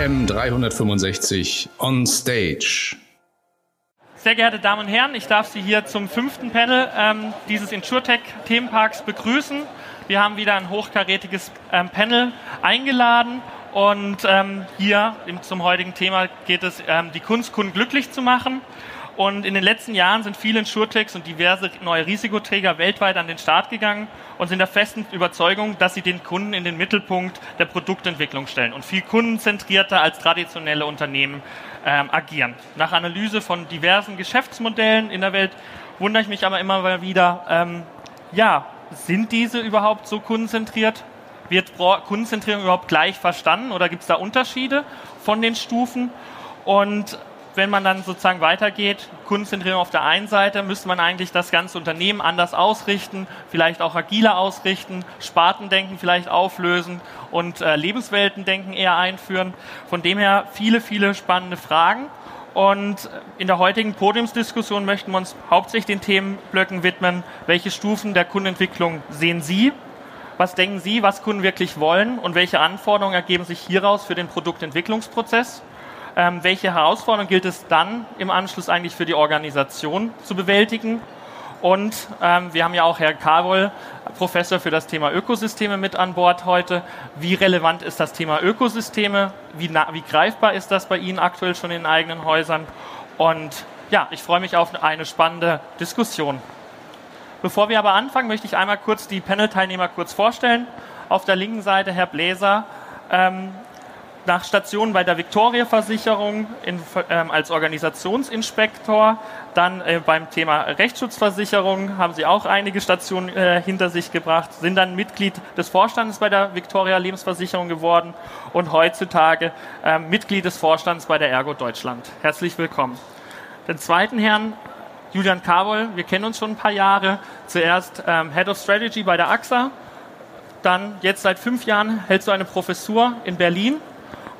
AM 365 on Stage. Sehr geehrte Damen und Herren, ich darf Sie hier zum fünften Panel ähm, dieses InsurTech-Themenparks begrüßen. Wir haben wieder ein hochkarätiges ähm, Panel eingeladen und ähm, hier zum heutigen Thema geht es, ähm, die Kunst, Kunden glücklich zu machen. Und in den letzten Jahren sind viele Insurtechs und diverse neue Risikoträger weltweit an den Start gegangen und sind der festen Überzeugung, dass sie den Kunden in den Mittelpunkt der Produktentwicklung stellen und viel kundenzentrierter als traditionelle Unternehmen ähm, agieren. Nach Analyse von diversen Geschäftsmodellen in der Welt wundere ich mich aber immer mal wieder, ähm, ja, sind diese überhaupt so kundenzentriert? Wird Kundenzentrierung überhaupt gleich verstanden oder gibt es da Unterschiede von den Stufen? Und wenn man dann sozusagen weitergeht, Kundenzentrierung auf der einen Seite, müsste man eigentlich das ganze Unternehmen anders ausrichten, vielleicht auch agiler ausrichten, Spartendenken vielleicht auflösen und äh, Lebensweltendenken eher einführen. Von dem her viele, viele spannende Fragen. Und in der heutigen Podiumsdiskussion möchten wir uns hauptsächlich den Themenblöcken widmen. Welche Stufen der Kundenentwicklung sehen Sie? Was denken Sie, was Kunden wirklich wollen und welche Anforderungen ergeben sich hieraus für den Produktentwicklungsprozess? Ähm, welche Herausforderungen gilt es dann im Anschluss eigentlich für die Organisation zu bewältigen? Und ähm, wir haben ja auch Herr Karol, Professor für das Thema Ökosysteme mit an Bord heute. Wie relevant ist das Thema Ökosysteme? Wie, wie greifbar ist das bei Ihnen aktuell schon in eigenen Häusern? Und ja, ich freue mich auf eine spannende Diskussion. Bevor wir aber anfangen, möchte ich einmal kurz die Panel-Teilnehmer kurz vorstellen. Auf der linken Seite Herr Bläser, ähm, nach Stationen bei der Victoria Versicherung in, ähm, als Organisationsinspektor, dann äh, beim Thema Rechtsschutzversicherung haben Sie auch einige Stationen äh, hinter sich gebracht, sind dann Mitglied des Vorstandes bei der Victoria Lebensversicherung geworden und heutzutage äh, Mitglied des Vorstands bei der Ergo Deutschland. Herzlich willkommen. Den zweiten Herrn Julian Karol, wir kennen uns schon ein paar Jahre, zuerst ähm, Head of Strategy bei der AXA, dann jetzt seit fünf Jahren hältst du eine Professur in Berlin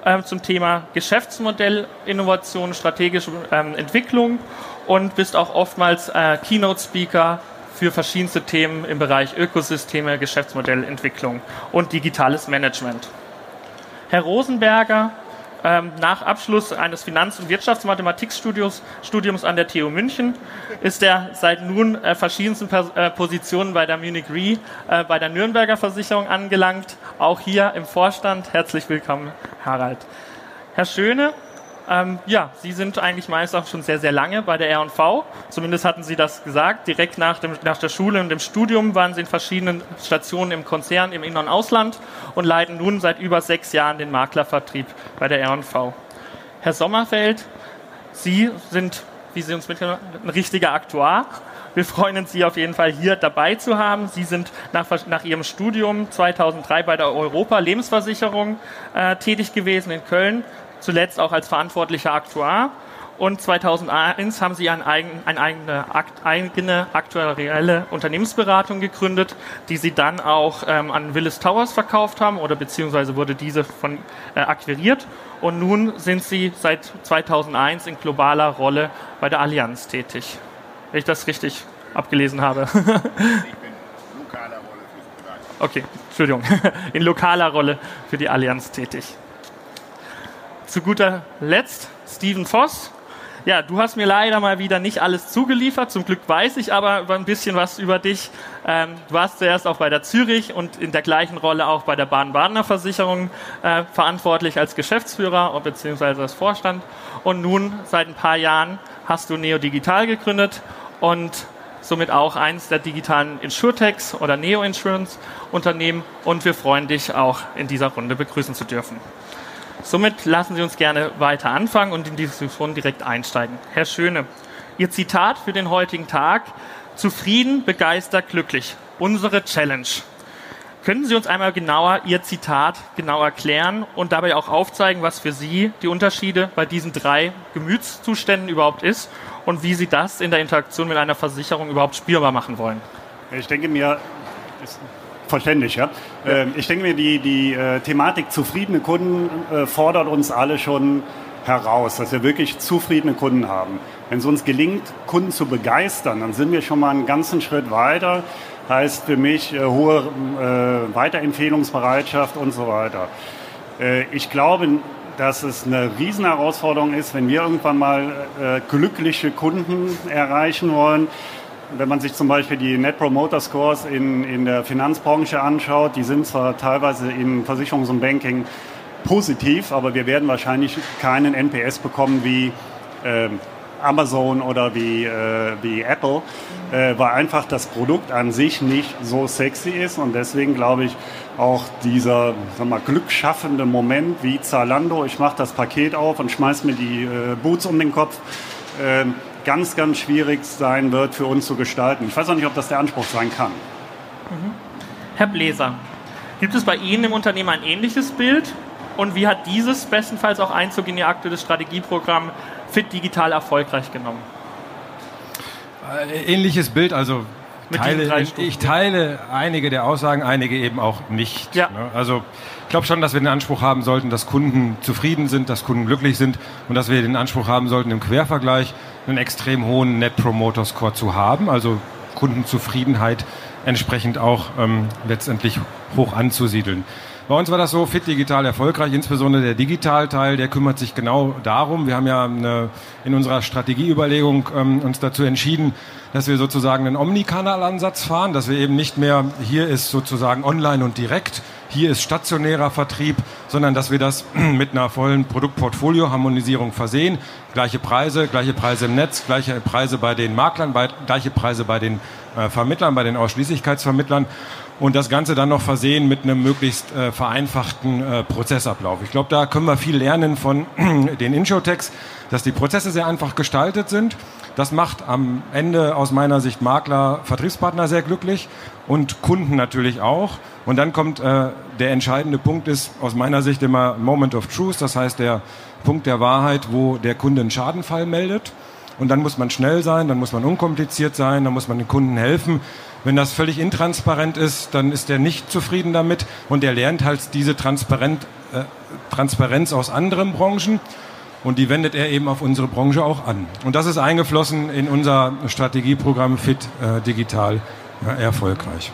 ähm, zum Thema Geschäftsmodell, Innovation, strategische ähm, Entwicklung und bist auch oftmals äh, Keynote-Speaker für verschiedenste Themen im Bereich Ökosysteme, Geschäftsmodellentwicklung und digitales Management. Herr Rosenberger, ähm, nach Abschluss eines Finanz- und Wirtschaftsmathematikstudiums Studiums an der TU München ist er seit nun äh, verschiedensten Pers äh, Positionen bei der Munich Re, äh, bei der Nürnberger Versicherung angelangt, auch hier im Vorstand. Herzlich willkommen, Harald. Herr Schöne, ähm, ja, Sie sind eigentlich meist auch schon sehr, sehr lange bei der R&V. Zumindest hatten Sie das gesagt. Direkt nach, dem, nach der Schule und dem Studium waren Sie in verschiedenen Stationen im Konzern im In- und Ausland und leiten nun seit über sechs Jahren den Maklervertrieb bei der R&V. Herr Sommerfeld, Sie sind, wie Sie uns mitgenommen haben, ein richtiger Aktuar. Wir freuen uns, Sie auf jeden Fall hier dabei zu haben. Sie sind nach, nach Ihrem Studium 2003 bei der Europa Lebensversicherung äh, tätig gewesen in Köln, zuletzt auch als verantwortlicher Aktuar. Und 2001 haben sie eine eigene, eigene aktuelle Unternehmensberatung gegründet, die sie dann auch ähm, an Willis Towers verkauft haben oder beziehungsweise wurde diese von äh, akquiriert. Und nun sind sie seit 2001 in globaler Rolle bei der Allianz tätig. Wenn ich das richtig abgelesen habe. ich bin lokaler Rolle für Okay, Entschuldigung. In lokaler Rolle für die Allianz tätig zu guter Letzt Steven Voss. Ja, du hast mir leider mal wieder nicht alles zugeliefert. Zum Glück weiß ich aber ein bisschen was über dich. Ähm, du warst zuerst auch bei der Zürich und in der gleichen Rolle auch bei der Baden-Badener Versicherung äh, verantwortlich als Geschäftsführer bzw. als Vorstand. Und nun seit ein paar Jahren hast du Neo Digital gegründet und somit auch eines der digitalen Insurtechs oder Neo Insurance Unternehmen. Und wir freuen dich auch in dieser Runde begrüßen zu dürfen. Somit lassen Sie uns gerne weiter anfangen und in die Diskussion direkt einsteigen. Herr Schöne, Ihr Zitat für den heutigen Tag, zufrieden, begeistert, glücklich. Unsere Challenge. Können Sie uns einmal genauer Ihr Zitat genau erklären und dabei auch aufzeigen, was für Sie die Unterschiede bei diesen drei Gemütszuständen überhaupt ist und wie Sie das in der Interaktion mit einer Versicherung überhaupt spürbar machen wollen? Ich denke mir, Verständlich, ja. ja. Ähm, ich denke mir, die, die äh, Thematik zufriedene Kunden äh, fordert uns alle schon heraus, dass wir wirklich zufriedene Kunden haben. Wenn es uns gelingt, Kunden zu begeistern, dann sind wir schon mal einen ganzen Schritt weiter. Heißt für mich äh, hohe Weiterempfehlungsbereitschaft und so weiter. Ich glaube, dass es eine Riesenherausforderung ist, wenn wir irgendwann mal äh, glückliche Kunden erreichen wollen. Wenn man sich zum Beispiel die Net Promoter Scores in, in der Finanzbranche anschaut, die sind zwar teilweise in Versicherungs- und Banking positiv, aber wir werden wahrscheinlich keinen NPS bekommen wie äh, Amazon oder wie, äh, wie Apple, äh, weil einfach das Produkt an sich nicht so sexy ist und deswegen glaube ich auch dieser sag mal, glücksschaffende Moment wie Zalando, ich mache das Paket auf und schmeiß mir die äh, Boots um den Kopf, äh, ganz, ganz schwierig sein wird für uns zu gestalten. Ich weiß auch nicht, ob das der Anspruch sein kann. Mhm. Herr Bläser, gibt es bei Ihnen im Unternehmen ein ähnliches Bild? Und wie hat dieses bestenfalls auch Einzug in Ihr aktuelles Strategieprogramm Fit Digital erfolgreich genommen? Äh, ähnliches Bild, also teile, ich teile einige der Aussagen, einige eben auch nicht. Ja. Ne? Also ich glaube schon, dass wir den Anspruch haben sollten, dass Kunden zufrieden sind, dass Kunden glücklich sind und dass wir den Anspruch haben sollten, im Quervergleich einen extrem hohen Net Promoter Score zu haben, also Kundenzufriedenheit entsprechend auch ähm, letztendlich hoch anzusiedeln. Bei uns war das so fit digital erfolgreich, insbesondere der Digitalteil, der kümmert sich genau darum. Wir haben ja eine, in unserer Strategieüberlegung ähm, uns dazu entschieden, dass wir sozusagen einen Omnikanalansatz fahren, dass wir eben nicht mehr hier ist sozusagen online und direkt, hier ist stationärer Vertrieb, sondern dass wir das mit einer vollen Produktportfolio-Harmonisierung versehen. Gleiche Preise, gleiche Preise im Netz, gleiche Preise bei den Maklern, bei, gleiche Preise bei den äh, Vermittlern, bei den Ausschließlichkeitsvermittlern und das Ganze dann noch versehen mit einem möglichst äh, vereinfachten äh, Prozessablauf. Ich glaube, da können wir viel lernen von den Inshotechs, dass die Prozesse sehr einfach gestaltet sind. Das macht am Ende aus meiner Sicht Makler, Vertriebspartner sehr glücklich und Kunden natürlich auch. Und dann kommt äh, der entscheidende Punkt ist aus meiner Sicht immer Moment of Truth, das heißt der Punkt der Wahrheit, wo der Kunde einen Schadenfall meldet. Und dann muss man schnell sein, dann muss man unkompliziert sein, dann muss man den Kunden helfen. Wenn das völlig intransparent ist, dann ist er nicht zufrieden damit und er lernt halt diese Transparent, äh, Transparenz aus anderen Branchen und die wendet er eben auf unsere Branche auch an. Und das ist eingeflossen in unser Strategieprogramm Fit äh, Digital äh, erfolgreich.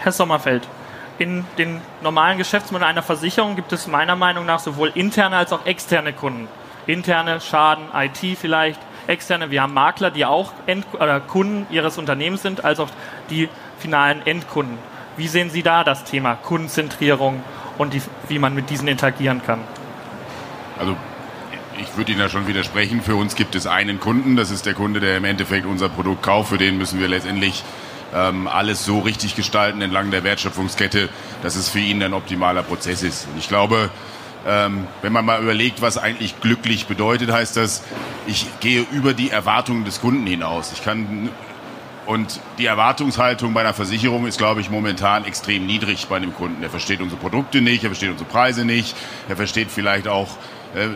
Herr Sommerfeld, in den normalen Geschäftsmodellen einer Versicherung gibt es meiner Meinung nach sowohl interne als auch externe Kunden. Interne, Schaden, IT vielleicht, externe, wir haben Makler, die auch End oder Kunden ihres Unternehmens sind, als auch die finalen Endkunden. Wie sehen Sie da das Thema Kundenzentrierung und die, wie man mit diesen interagieren kann? Also ich würde Ihnen da schon widersprechen. Für uns gibt es einen Kunden, das ist der Kunde, der im Endeffekt unser Produkt kauft. Für den müssen wir letztendlich ähm, alles so richtig gestalten entlang der Wertschöpfungskette, dass es für ihn ein optimaler Prozess ist. Und ich glaube, ähm, wenn man mal überlegt, was eigentlich glücklich bedeutet, heißt das, ich gehe über die Erwartungen des Kunden hinaus. Ich kann und die Erwartungshaltung bei einer Versicherung ist, glaube ich, momentan extrem niedrig bei einem Kunden. Er versteht unsere Produkte nicht, er versteht unsere Preise nicht, er versteht vielleicht auch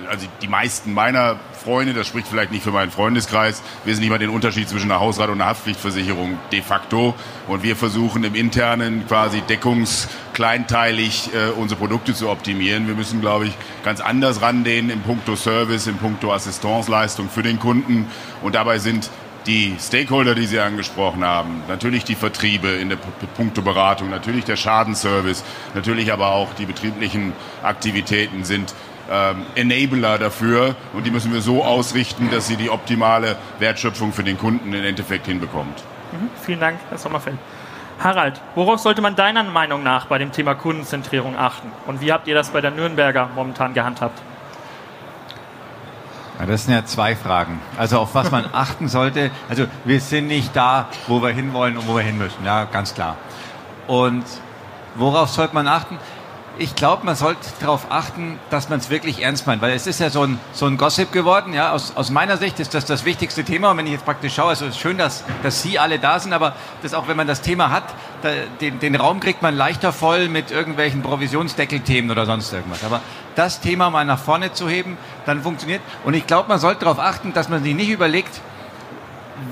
also die meisten meiner Freunde, das spricht vielleicht nicht für meinen Freundeskreis, wissen nicht mal den Unterschied zwischen einer Hausrat- und einer Haftpflichtversicherung de facto. Und wir versuchen im Internen quasi deckungskleinteilig äh, unsere Produkte zu optimieren. Wir müssen, glaube ich, ganz anders rangehen im puncto Service, im puncto Assistenzleistung für den Kunden. Und dabei sind die Stakeholder, die Sie angesprochen haben, natürlich die Vertriebe in der Punkteberatung, natürlich der Schadenservice, natürlich aber auch die betrieblichen Aktivitäten sind ähm, Enabler dafür und die müssen wir so ausrichten, dass sie die optimale Wertschöpfung für den Kunden im Endeffekt hinbekommt. Mhm, vielen Dank, Herr Sommerfeld. Harald, worauf sollte man deiner Meinung nach bei dem Thema Kundenzentrierung achten? Und wie habt ihr das bei der Nürnberger momentan gehandhabt? Ja, das sind ja zwei Fragen. Also auf was man achten sollte. Also wir sind nicht da, wo wir hinwollen und wo wir hin müssen. Ja, ganz klar. Und worauf sollte man achten? Ich glaube, man sollte darauf achten, dass man es wirklich ernst meint, weil es ist ja so ein, so ein Gossip geworden. Ja, aus, aus meiner Sicht ist das das wichtigste Thema. Und wenn ich jetzt praktisch schaue, also es ist schön, dass, dass Sie alle da sind, aber das auch, wenn man das Thema hat, da, den, den Raum kriegt man leichter voll mit irgendwelchen Provisionsdeckelthemen oder sonst irgendwas. Aber das Thema mal nach vorne zu heben, dann funktioniert. Und ich glaube, man sollte darauf achten, dass man sich nicht überlegt,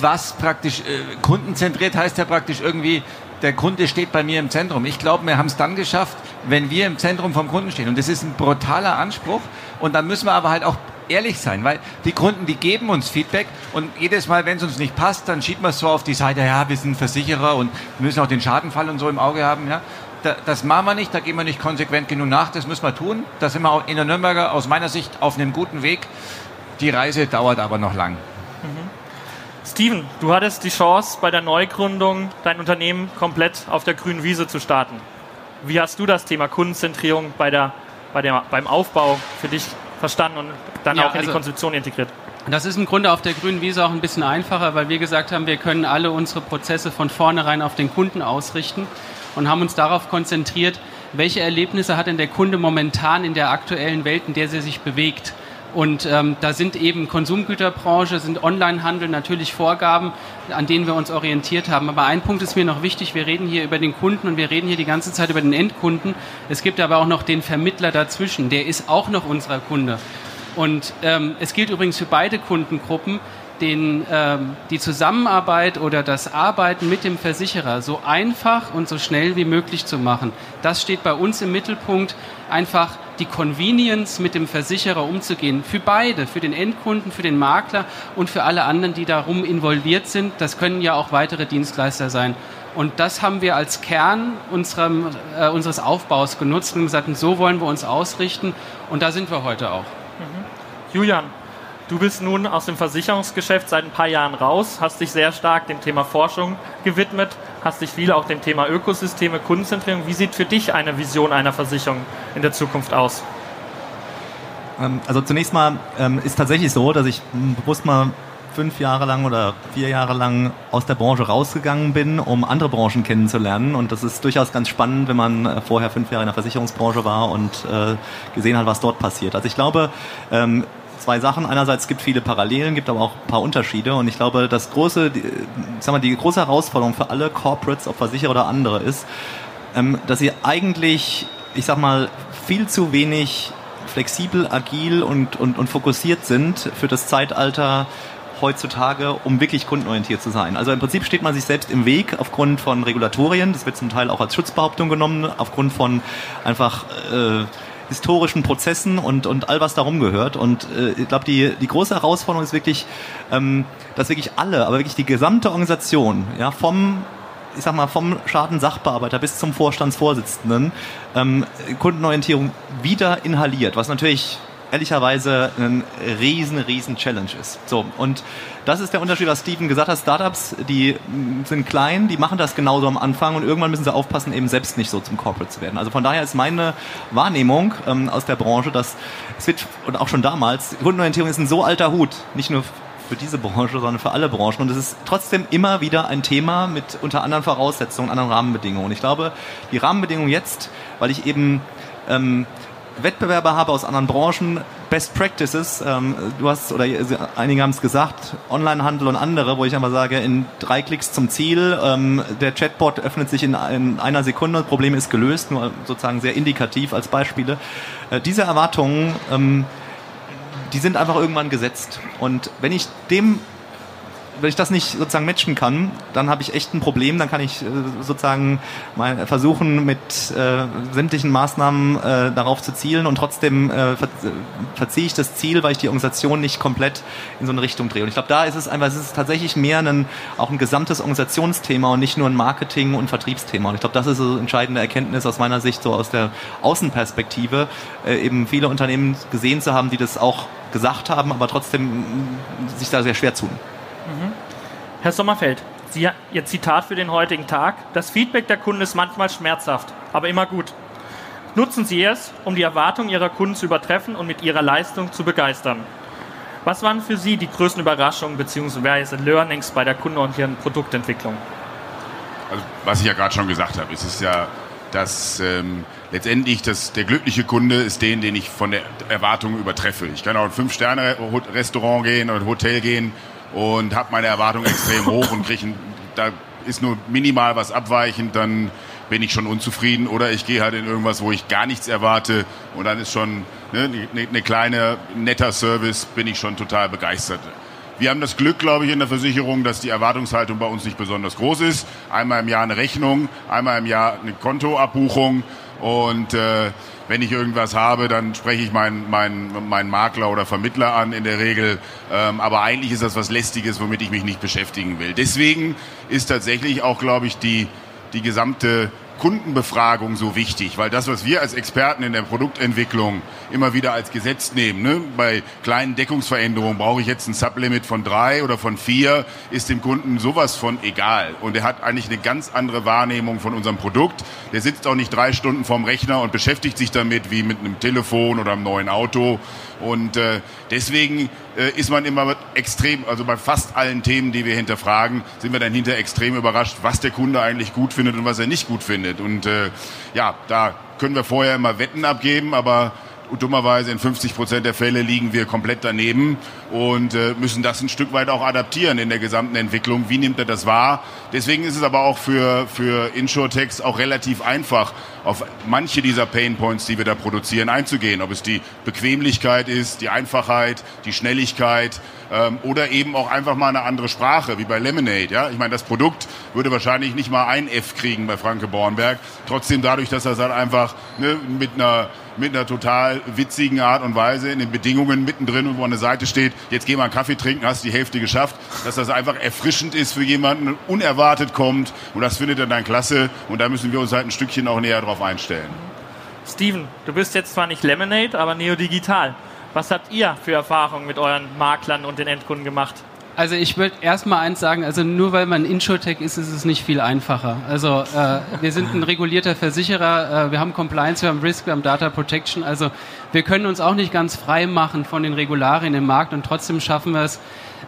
was praktisch äh, kundenzentriert heißt ja praktisch irgendwie der Kunde steht bei mir im Zentrum. Ich glaube, wir haben es dann geschafft, wenn wir im Zentrum vom Kunden stehen. Und das ist ein brutaler Anspruch. Und dann müssen wir aber halt auch ehrlich sein, weil die Kunden, die geben uns Feedback und jedes Mal, wenn es uns nicht passt, dann schiebt man es so auf die Seite, ja, wir sind Versicherer und müssen auch den Schadenfall und so im Auge haben, ja. das machen wir nicht, da gehen wir nicht konsequent genug nach, das müssen wir tun. Da sind wir auch in der Nürnberger aus meiner Sicht auf einem guten Weg. Die Reise dauert aber noch lang. Mhm. Steven, du hattest die Chance, bei der Neugründung dein Unternehmen komplett auf der grünen Wiese zu starten. Wie hast du das Thema Kundenzentrierung bei der, bei der, beim Aufbau für dich verstanden und dann ja, auch in also die Konzeption integriert? Das ist im Grunde auf der grünen Wiese auch ein bisschen einfacher, weil wir gesagt haben, wir können alle unsere Prozesse von vornherein auf den Kunden ausrichten und haben uns darauf konzentriert, welche Erlebnisse hat denn der Kunde momentan in der aktuellen Welt, in der sie sich bewegt. Und ähm, da sind eben Konsumgüterbranche, sind Onlinehandel natürlich Vorgaben, an denen wir uns orientiert haben. Aber ein Punkt ist mir noch wichtig, wir reden hier über den Kunden und wir reden hier die ganze Zeit über den Endkunden. Es gibt aber auch noch den Vermittler dazwischen, der ist auch noch unser Kunde. Und ähm, es gilt übrigens für beide Kundengruppen, den, ähm, die Zusammenarbeit oder das Arbeiten mit dem Versicherer so einfach und so schnell wie möglich zu machen. Das steht bei uns im Mittelpunkt, einfach die Convenience mit dem Versicherer umzugehen. Für beide, für den Endkunden, für den Makler und für alle anderen, die darum involviert sind. Das können ja auch weitere Dienstleister sein. Und das haben wir als Kern unserem, äh, unseres Aufbaus genutzt und gesagt, so wollen wir uns ausrichten. Und da sind wir heute auch. Julian, du bist nun aus dem Versicherungsgeschäft seit ein paar Jahren raus, hast dich sehr stark dem Thema Forschung gewidmet, hast dich viel auch dem Thema Ökosysteme, Kundenzentrierung. Wie sieht für dich eine Vision einer Versicherung in der Zukunft aus? Ähm, also zunächst mal ähm, ist tatsächlich so, dass ich bewusst mal fünf Jahre lang oder vier Jahre lang aus der Branche rausgegangen bin, um andere Branchen kennenzulernen. Und das ist durchaus ganz spannend, wenn man äh, vorher fünf Jahre in der Versicherungsbranche war und äh, gesehen hat, was dort passiert. Also ich glaube, ähm, zwei Sachen. Einerseits gibt viele Parallelen, gibt aber auch ein paar Unterschiede. Und ich glaube, das große, die, sag mal, die große Herausforderung für alle Corporates, ob Versicherer oder andere, ist, ähm, dass sie eigentlich, ich sag mal, viel zu wenig flexibel, agil und, und, und fokussiert sind für das Zeitalter heutzutage, um wirklich kundenorientiert zu sein. Also im Prinzip steht man sich selbst im Weg aufgrund von Regulatorien. Das wird zum Teil auch als Schutzbehauptung genommen, aufgrund von einfach äh, historischen Prozessen und, und all was darum gehört. Und äh, ich glaube, die, die große Herausforderung ist wirklich, ähm, dass wirklich alle, aber wirklich die gesamte Organisation, ja, vom ich sag mal, vom Schadensachbearbeiter bis zum Vorstandsvorsitzenden ähm, Kundenorientierung wieder inhaliert, was natürlich ehrlicherweise ein riesen, riesen Challenge ist. So, und das ist der Unterschied, was Steven gesagt hat. Startups, die sind klein, die machen das genauso am Anfang und irgendwann müssen sie aufpassen, eben selbst nicht so zum Corporate zu werden. Also von daher ist meine Wahrnehmung ähm, aus der Branche, dass es wird, und auch schon damals, Kundenorientierung ist ein so alter Hut, nicht nur für diese Branche, sondern für alle Branchen. Und es ist trotzdem immer wieder ein Thema mit unter anderen Voraussetzungen, anderen Rahmenbedingungen. Und ich glaube, die Rahmenbedingungen jetzt, weil ich eben ähm, Wettbewerber habe aus anderen Branchen, Best Practices, ähm, du hast, oder einige haben es gesagt, Onlinehandel und andere, wo ich einfach sage, in drei Klicks zum Ziel, ähm, der Chatbot öffnet sich in, in, einer Sekunde, Problem ist gelöst, nur sozusagen sehr indikativ als Beispiele. Äh, diese Erwartungen, ähm, die sind einfach irgendwann gesetzt. Und wenn ich dem wenn ich das nicht sozusagen matchen kann, dann habe ich echt ein Problem. Dann kann ich äh, sozusagen mal versuchen, mit äh, sämtlichen Maßnahmen äh, darauf zu zielen und trotzdem äh, ver verziehe ich das Ziel, weil ich die Organisation nicht komplett in so eine Richtung drehe. Und ich glaube, da ist es einfach, es ist tatsächlich mehr ein, auch ein gesamtes Organisationsthema und nicht nur ein Marketing- und Vertriebsthema. Und ich glaube, das ist eine entscheidende Erkenntnis aus meiner Sicht, so aus der Außenperspektive, äh, eben viele Unternehmen gesehen zu haben, die das auch gesagt haben, aber trotzdem sich da sehr schwer tun. Mhm. Herr Sommerfeld, Sie, Ihr Zitat für den heutigen Tag. Das Feedback der Kunden ist manchmal schmerzhaft, aber immer gut. Nutzen Sie es, um die Erwartungen Ihrer Kunden zu übertreffen und mit Ihrer Leistung zu begeistern. Was waren für Sie die größten Überraschungen bzw. Learnings bei der kundenorientierten Produktentwicklung? Also, was ich ja gerade schon gesagt habe, ist es ja, dass ähm, letztendlich das, der glückliche Kunde ist den, den ich von der Erwartung übertreffe. Ich kann auch in ein Fünf-Sterne-Restaurant gehen oder ein Hotel gehen und habe meine Erwartungen extrem hoch und kriege, da ist nur minimal was abweichend, dann bin ich schon unzufrieden oder ich gehe halt in irgendwas, wo ich gar nichts erwarte und dann ist schon ne, ne, ne kleine netter Service, bin ich schon total begeistert. Wir haben das Glück, glaube ich, in der Versicherung, dass die Erwartungshaltung bei uns nicht besonders groß ist. Einmal im Jahr eine Rechnung, einmal im Jahr eine Kontoabbuchung und äh, wenn ich irgendwas habe, dann spreche ich meinen, meinen, meinen Makler oder Vermittler an in der Regel. Ähm, aber eigentlich ist das was Lästiges, womit ich mich nicht beschäftigen will. Deswegen ist tatsächlich auch, glaube ich, die, die gesamte Kundenbefragung so wichtig, weil das, was wir als Experten in der Produktentwicklung immer wieder als Gesetz nehmen, ne? bei kleinen Deckungsveränderungen brauche ich jetzt ein Sublimit von drei oder von vier, ist dem Kunden sowas von egal. Und er hat eigentlich eine ganz andere Wahrnehmung von unserem Produkt. Der sitzt auch nicht drei Stunden vorm Rechner und beschäftigt sich damit wie mit einem Telefon oder einem neuen Auto. Und äh, deswegen ist man immer extrem, also bei fast allen Themen, die wir hinterfragen, sind wir dann hinter extrem überrascht, was der Kunde eigentlich gut findet und was er nicht gut findet. Und äh, ja, da können wir vorher immer Wetten abgeben, aber dummerweise in 50 Prozent der Fälle liegen wir komplett daneben und äh, müssen das ein Stück weit auch adaptieren in der gesamten Entwicklung. Wie nimmt er das wahr? Deswegen ist es aber auch für, für InsurTechs auch relativ einfach, auf manche dieser Painpoints, die wir da produzieren, einzugehen. Ob es die Bequemlichkeit ist, die Einfachheit, die Schnelligkeit ähm, oder eben auch einfach mal eine andere Sprache, wie bei Lemonade. Ja? Ich meine, das Produkt würde wahrscheinlich nicht mal ein F kriegen bei Franke Bornberg. Trotzdem dadurch, dass er es halt einfach ne, mit einer mit einer total witzigen Art und Weise in den Bedingungen mittendrin, wo an der Seite steht, jetzt geh mal einen Kaffee trinken, hast die Hälfte geschafft, dass das einfach erfrischend ist für jemanden, unerwartet kommt und das findet er dann klasse und da müssen wir uns halt ein Stückchen auch näher drauf einstellen. Steven, du bist jetzt zwar nicht Lemonade, aber Neodigital. Was habt ihr für Erfahrungen mit euren Maklern und den Endkunden gemacht? Also ich würde erstmal eins sagen, also nur weil man Insurtech ist, ist es nicht viel einfacher. Also äh, wir sind ein regulierter Versicherer, äh, wir haben Compliance, wir haben Risk, wir haben Data Protection. Also wir können uns auch nicht ganz frei machen von den Regularien im Markt und trotzdem schaffen wir es,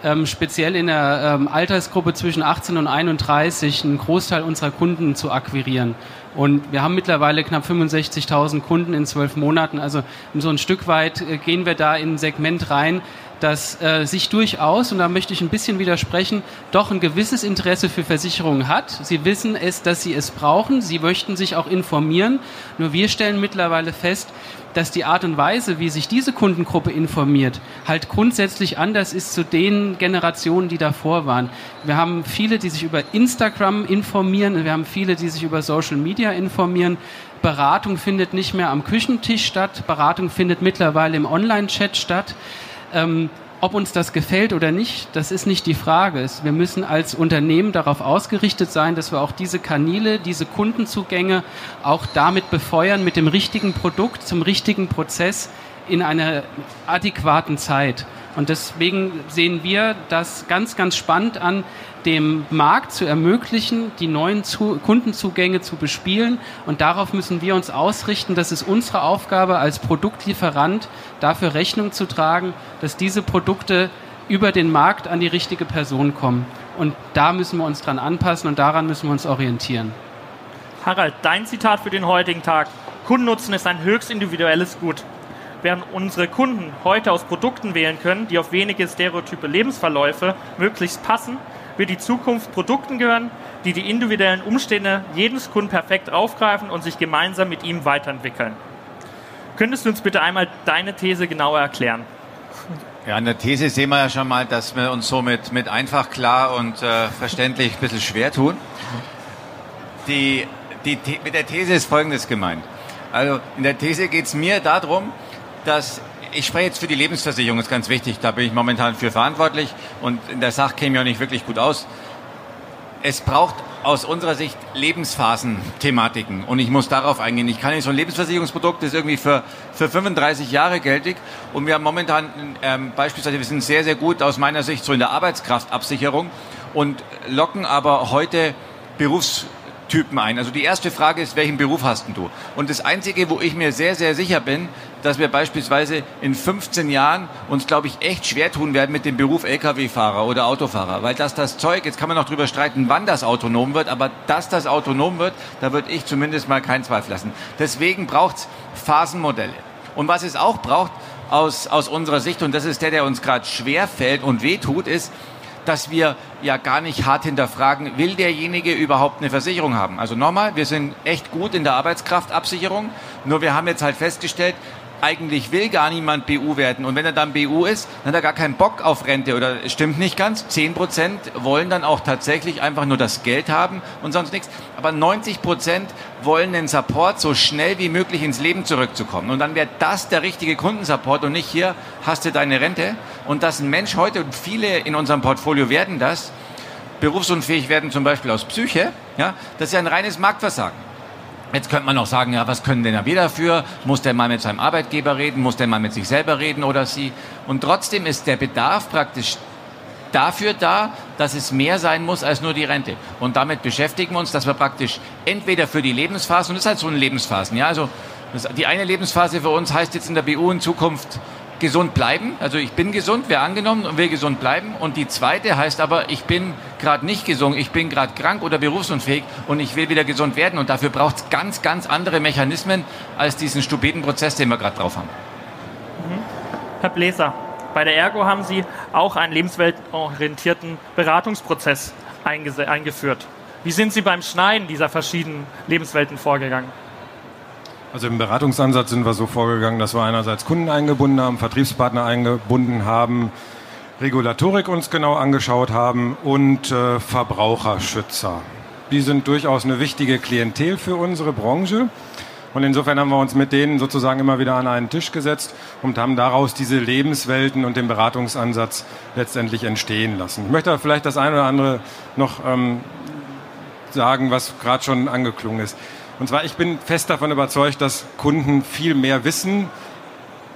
ähm, speziell in der ähm, Altersgruppe zwischen 18 und 31 einen Großteil unserer Kunden zu akquirieren. Und wir haben mittlerweile knapp 65.000 Kunden in zwölf Monaten. Also so ein Stück weit äh, gehen wir da in ein Segment rein, dass äh, sich durchaus, und da möchte ich ein bisschen widersprechen, doch ein gewisses Interesse für Versicherungen hat. Sie wissen es, dass sie es brauchen. Sie möchten sich auch informieren. Nur wir stellen mittlerweile fest, dass die Art und Weise, wie sich diese Kundengruppe informiert, halt grundsätzlich anders ist zu den Generationen, die davor waren. Wir haben viele, die sich über Instagram informieren, wir haben viele, die sich über Social Media informieren. Beratung findet nicht mehr am Küchentisch statt, Beratung findet mittlerweile im Online-Chat statt. Ähm, ob uns das gefällt oder nicht, das ist nicht die Frage. Wir müssen als Unternehmen darauf ausgerichtet sein, dass wir auch diese Kanäle, diese Kundenzugänge auch damit befeuern, mit dem richtigen Produkt, zum richtigen Prozess in einer adäquaten Zeit. Und deswegen sehen wir das ganz, ganz spannend an, dem Markt zu ermöglichen, die neuen zu Kundenzugänge zu bespielen. Und darauf müssen wir uns ausrichten. Das ist unsere Aufgabe als Produktlieferant, dafür Rechnung zu tragen, dass diese Produkte über den Markt an die richtige Person kommen. Und da müssen wir uns dran anpassen und daran müssen wir uns orientieren. Harald, dein Zitat für den heutigen Tag. Kundennutzen ist ein höchst individuelles Gut. Während unsere Kunden heute aus Produkten wählen können, die auf wenige stereotype Lebensverläufe möglichst passen, wird die Zukunft Produkten gehören, die die individuellen Umstände jedes Kunden perfekt aufgreifen und sich gemeinsam mit ihm weiterentwickeln. Könntest du uns bitte einmal deine These genauer erklären? Ja, in der These sehen wir ja schon mal, dass wir uns so mit, mit einfach, klar und äh, verständlich ein bisschen schwer tun. Die, die, mit der These ist Folgendes gemeint. Also in der These geht es mir darum, dass ich spreche jetzt für die Lebensversicherung, ist ganz wichtig. Da bin ich momentan für verantwortlich und in der Sache käme auch nicht wirklich gut aus. Es braucht aus unserer Sicht Lebensphasen-Thematiken und ich muss darauf eingehen. Ich kann nicht so ein Lebensversicherungsprodukt, das ist irgendwie für, für 35 Jahre geltig und wir haben momentan ähm, beispielsweise, wir sind sehr, sehr gut aus meiner Sicht so in der Arbeitskraftabsicherung und locken aber heute Berufs Typen ein. Also die erste Frage ist, welchen Beruf hast du? Und das Einzige, wo ich mir sehr, sehr sicher bin, dass wir beispielsweise in 15 Jahren uns, glaube ich, echt schwer tun werden mit dem Beruf Lkw-Fahrer oder Autofahrer. Weil das das Zeug, jetzt kann man noch drüber streiten, wann das autonom wird, aber dass das autonom wird, da würde ich zumindest mal keinen Zweifel lassen. Deswegen braucht es Phasenmodelle. Und was es auch braucht, aus, aus unserer Sicht, und das ist der, der uns gerade schwer fällt und wehtut, ist, dass wir ja gar nicht hart hinterfragen, will derjenige überhaupt eine Versicherung haben. Also nochmal, wir sind echt gut in der Arbeitskraftabsicherung, nur wir haben jetzt halt festgestellt, eigentlich will gar niemand BU werden. Und wenn er dann BU ist, dann hat er gar keinen Bock auf Rente. Oder stimmt nicht ganz. 10 Prozent wollen dann auch tatsächlich einfach nur das Geld haben und sonst nichts. Aber 90 Prozent wollen den Support so schnell wie möglich ins Leben zurückzukommen. Und dann wäre das der richtige Kundensupport und nicht hier hast du deine Rente. Und dass ein Mensch heute, und viele in unserem Portfolio werden das, berufsunfähig werden zum Beispiel aus Psyche, ja, das ist ja ein reines Marktversagen. Jetzt könnte man auch sagen, ja, was können denn da wir dafür? Muss der mal mit seinem Arbeitgeber reden? Muss der mal mit sich selber reden oder sie? Und trotzdem ist der Bedarf praktisch dafür da, dass es mehr sein muss als nur die Rente. Und damit beschäftigen wir uns, dass wir praktisch entweder für die Lebensphasen, und das ist halt so eine Lebensphasen, ja, also die eine Lebensphase für uns heißt jetzt in der BU in Zukunft gesund bleiben. Also ich bin gesund, wer angenommen und will gesund bleiben. Und die zweite heißt aber, ich bin gerade nicht gesund, ich bin gerade krank oder berufsunfähig und ich will wieder gesund werden. Und dafür braucht es ganz, ganz andere Mechanismen als diesen stupiden Prozess, den wir gerade drauf haben. Mhm. Herr Bläser, bei der Ergo haben Sie auch einen lebensweltorientierten Beratungsprozess eingeführt. Wie sind Sie beim Schneiden dieser verschiedenen Lebenswelten vorgegangen? Also im Beratungsansatz sind wir so vorgegangen, dass wir einerseits Kunden eingebunden haben, Vertriebspartner eingebunden haben, Regulatorik uns genau angeschaut haben und äh, Verbraucherschützer. Die sind durchaus eine wichtige Klientel für unsere Branche. Und insofern haben wir uns mit denen sozusagen immer wieder an einen Tisch gesetzt und haben daraus diese Lebenswelten und den Beratungsansatz letztendlich entstehen lassen. Ich möchte vielleicht das eine oder andere noch ähm, sagen, was gerade schon angeklungen ist. Und zwar, ich bin fest davon überzeugt, dass Kunden viel mehr Wissen,